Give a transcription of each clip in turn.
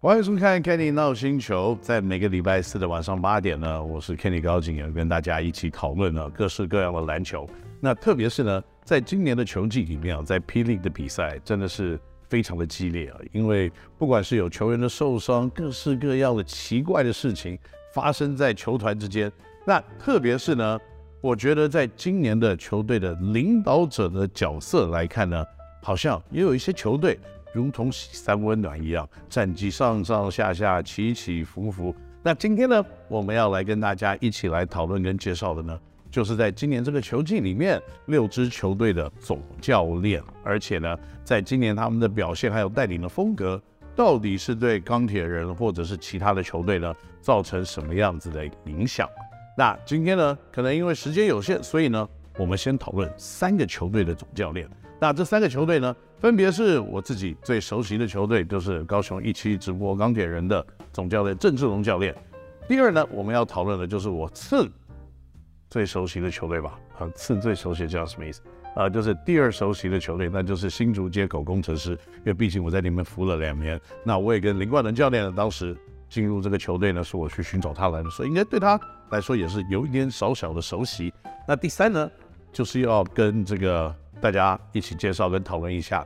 欢迎收看 Kenny 闹星球，在每个礼拜四的晚上八点呢，我是 Kenny 高景，跟大家一起讨论呢各式各样的篮球。那特别是呢，在今年的球季里面啊，在 peek 的比赛真的是非常的激烈啊，因为不管是有球员的受伤，各式各样的奇怪的事情发生在球团之间。那特别是呢，我觉得在今年的球队的领导者的角色来看呢，好像也有一些球队。如同洗三温暖一样，战绩上上下下，起起伏伏。那今天呢，我们要来跟大家一起来讨论跟介绍的呢，就是在今年这个球季里面，六支球队的总教练，而且呢，在今年他们的表现还有带领的风格，到底是对钢铁人或者是其他的球队呢，造成什么样子的影响？那今天呢，可能因为时间有限，所以呢，我们先讨论三个球队的总教练。那这三个球队呢，分别是我自己最熟悉的球队，就是高雄一期直播钢铁人的总教练郑志龙教练。第二呢，我们要讨论的就是我次最熟悉的球队吧，啊，次最熟悉叫什么意思？啊，就是第二熟悉的球队，那就是新竹街口工程师。因为毕竟我在里面服了两年，那我也跟林冠伦教练呢，当时进入这个球队呢，是我去寻找他来的，所以应该对他来说也是有一点小小的熟悉。那第三呢，就是要跟这个。大家一起介绍跟讨论一下，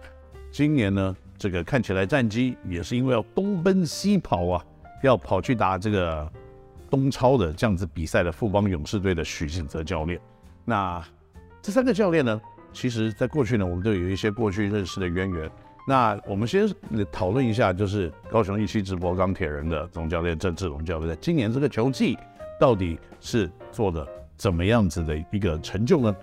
今年呢，这个看起来战机也是因为要东奔西跑啊，要跑去打这个东超的这样子比赛的富邦勇士队的许晋泽教练。那这三个教练呢，其实在过去呢，我们都有一些过去认识的渊源。那我们先讨论一下，就是高雄一期直播钢铁人的总教练郑志龙教练，在今年这个球季到底是做的怎么样子的一个成就呢？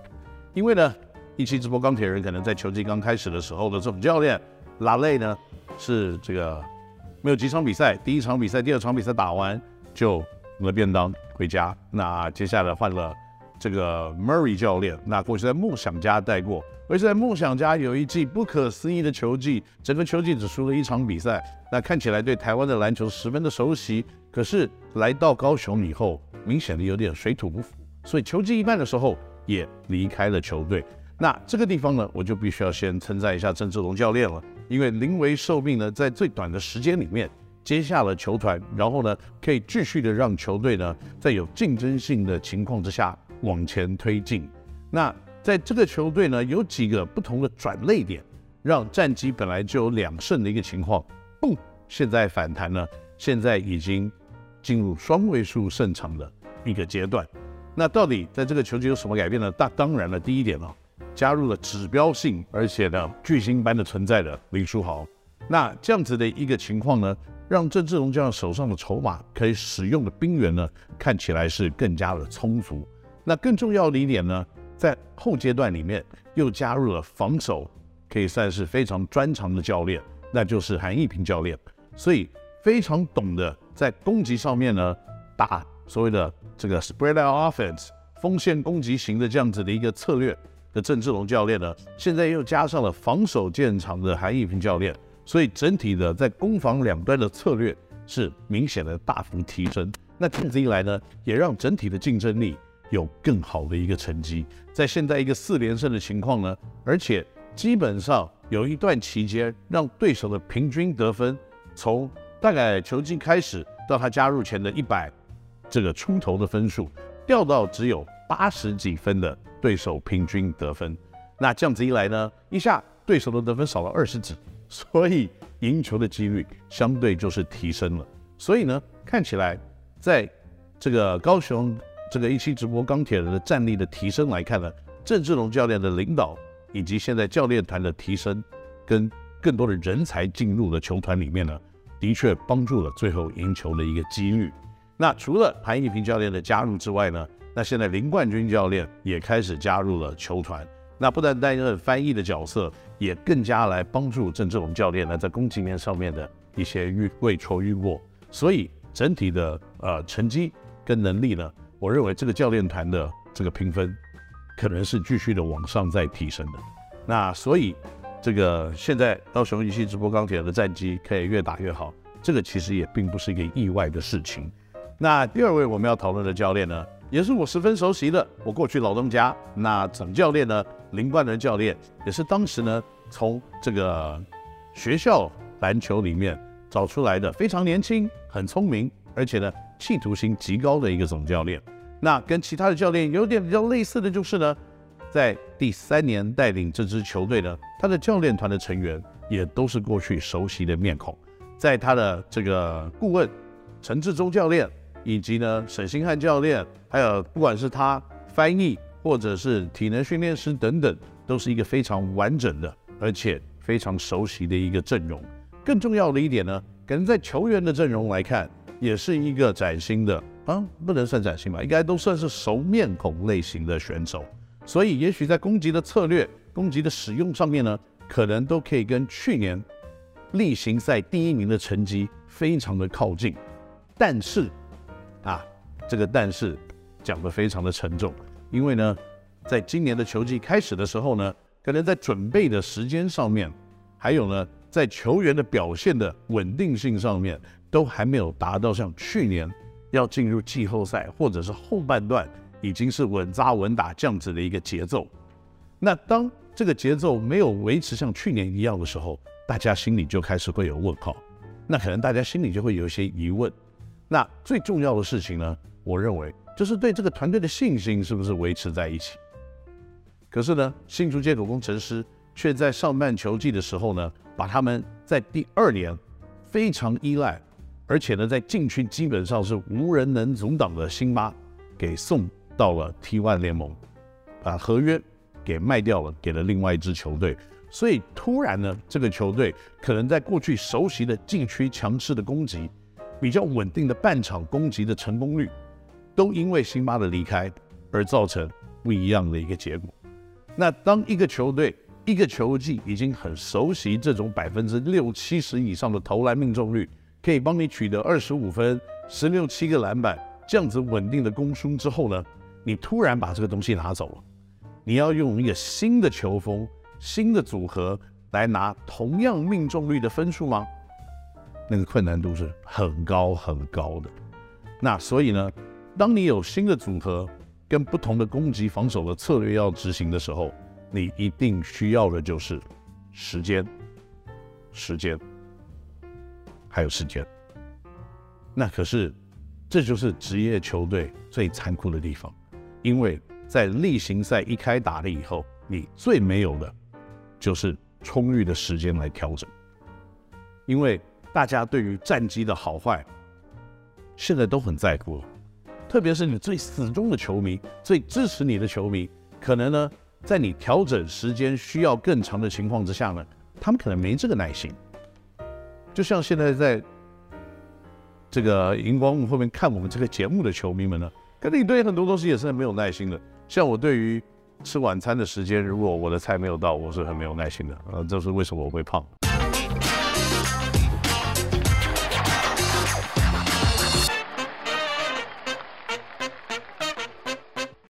因为呢。一期直播钢铁人可能在球季刚开始的时候的总教练拉雷呢，是这个没有几场比赛，第一场比赛、第二场比赛打完就领了便当回家。那接下来换了这个 Murray 教练，那过去在梦想家带过，而且在梦想家有一季不可思议的球季，整个球季只输了一场比赛。那看起来对台湾的篮球十分的熟悉，可是来到高雄以后，明显的有点水土不服，所以球季一半的时候也离开了球队。那这个地方呢，我就必须要先称赞一下郑志龙教练了，因为临危受命呢，在最短的时间里面接下了球团，然后呢，可以继续的让球队呢，在有竞争性的情况之下往前推进。那在这个球队呢，有几个不同的转捩点，让战绩本来就有两胜的一个情况，嘣，现在反弹呢，现在已经进入双位数胜场的一个阶段。那到底在这个球季有什么改变呢？大当然了，第一点呢。加入了指标性而且呢巨星般的存在的林书豪，那这样子的一个情况呢，让郑志龙这样手上的筹码可以使用的兵源呢，看起来是更加的充足。那更重要的一点呢，在后阶段里面又加入了防守，可以算是非常专长的教练，那就是韩奕平教练。所以非常懂得在攻击上面呢，打所谓的这个 spread out offense 锋线攻击型的这样子的一个策略。的郑志龙教练呢，现在又加上了防守建长的韩奕平教练，所以整体的在攻防两端的策略是明显的大幅提升。那这样子一来呢，也让整体的竞争力有更好的一个成绩。在现在一个四连胜的情况呢，而且基本上有一段期间，让对手的平均得分从大概球季开始到他加入前的一百这个出头的分数，掉到只有八十几分的。对手平均得分，那这样子一来呢，一下对手的得分少了二十几，所以赢球的几率相对就是提升了。所以呢，看起来在这个高雄这个一期直播钢铁人的战力的提升来看呢，郑志龙教练的领导以及现在教练团的提升，跟更多的人才进入了球团里面呢，的确帮助了最后赢球的一个几率。那除了韩奕平教练的加入之外呢，那现在林冠军教练也开始加入了球团，那不但担任翻译的角色，也更加来帮助郑志龙教练呢在攻击面上面的一些预未戳预过，所以整体的呃成绩跟能力呢，我认为这个教练团的这个评分可能是继续的往上再提升的。那所以这个现在高雄一期直播钢铁的战绩可以越打越好，这个其实也并不是一个意外的事情。那第二位我们要讨论的教练呢，也是我十分熟悉的，我过去老东家。那总教练呢，林冠伦教练，也是当时呢从这个学校篮球里面找出来的非常年轻、很聪明，而且呢企图心极高的一个总教练。那跟其他的教练有点比较类似的就是呢，在第三年带领这支球队呢，他的教练团的成员也都是过去熟悉的面孔。在他的这个顾问陈志忠教练，以及呢沈星汉教练，还有不管是他翻译或者是体能训练师等等，都是一个非常完整的，而且非常熟悉的一个阵容。更重要的一点呢，可能在球员的阵容来看，也是一个崭新的啊，不能算崭新吧，应该都算是熟面孔类型的选手。所以，也许在攻击的策略、攻击的使用上面呢，可能都可以跟去年例行赛第一名的成绩非常的靠近。但是，这个但是讲得非常的沉重，因为呢，在今年的球季开始的时候呢，可能在准备的时间上面，还有呢。在球员的表现的稳定性上面，都还没有达到像去年要进入季后赛或者是后半段已经是稳扎稳打这样子的一个节奏。那当这个节奏没有维持像去年一样的时候，大家心里就开始会有问号。那可能大家心里就会有一些疑问。那最重要的事情呢，我认为就是对这个团队的信心是不是维持在一起。可是呢，新竹接口工程师却在上半球季的时候呢，把他们在第二年非常依赖，而且呢，在禁区基本上是无人能阻挡的辛巴给送到了 T1 联盟，把合约给卖掉了，给了另外一支球队。所以突然呢，这个球队可能在过去熟悉的禁区强势的攻击，比较稳定的半场攻击的成功率，都因为辛巴的离开而造成不一样的一个结果。那当一个球队，一个球季已经很熟悉这种百分之六七十以上的投篮命中率，可以帮你取得二十五分、十六七个篮板这样子稳定的攻输之后呢，你突然把这个东西拿走了，你要用一个新的球风、新的组合来拿同样命中率的分数吗？那个困难度是很高很高的。那所以呢，当你有新的组合跟不同的攻击防守的策略要执行的时候，你一定需要的就是时间，时间，还有时间。那可是，这就是职业球队最残酷的地方，因为在例行赛一开打了以后，你最没有的，就是充裕的时间来调整。因为大家对于战绩的好坏，现在都很在乎，特别是你最死忠的球迷、最支持你的球迷，可能呢。在你调整时间需要更长的情况之下呢，他们可能没这个耐心。就像现在在这个荧光幕后面看我们这个节目的球迷们呢，可能你对很多东西也是很没有耐心的。像我对于吃晚餐的时间，如果我的菜没有到，我是很没有耐心的。呃，这是为什么我会胖。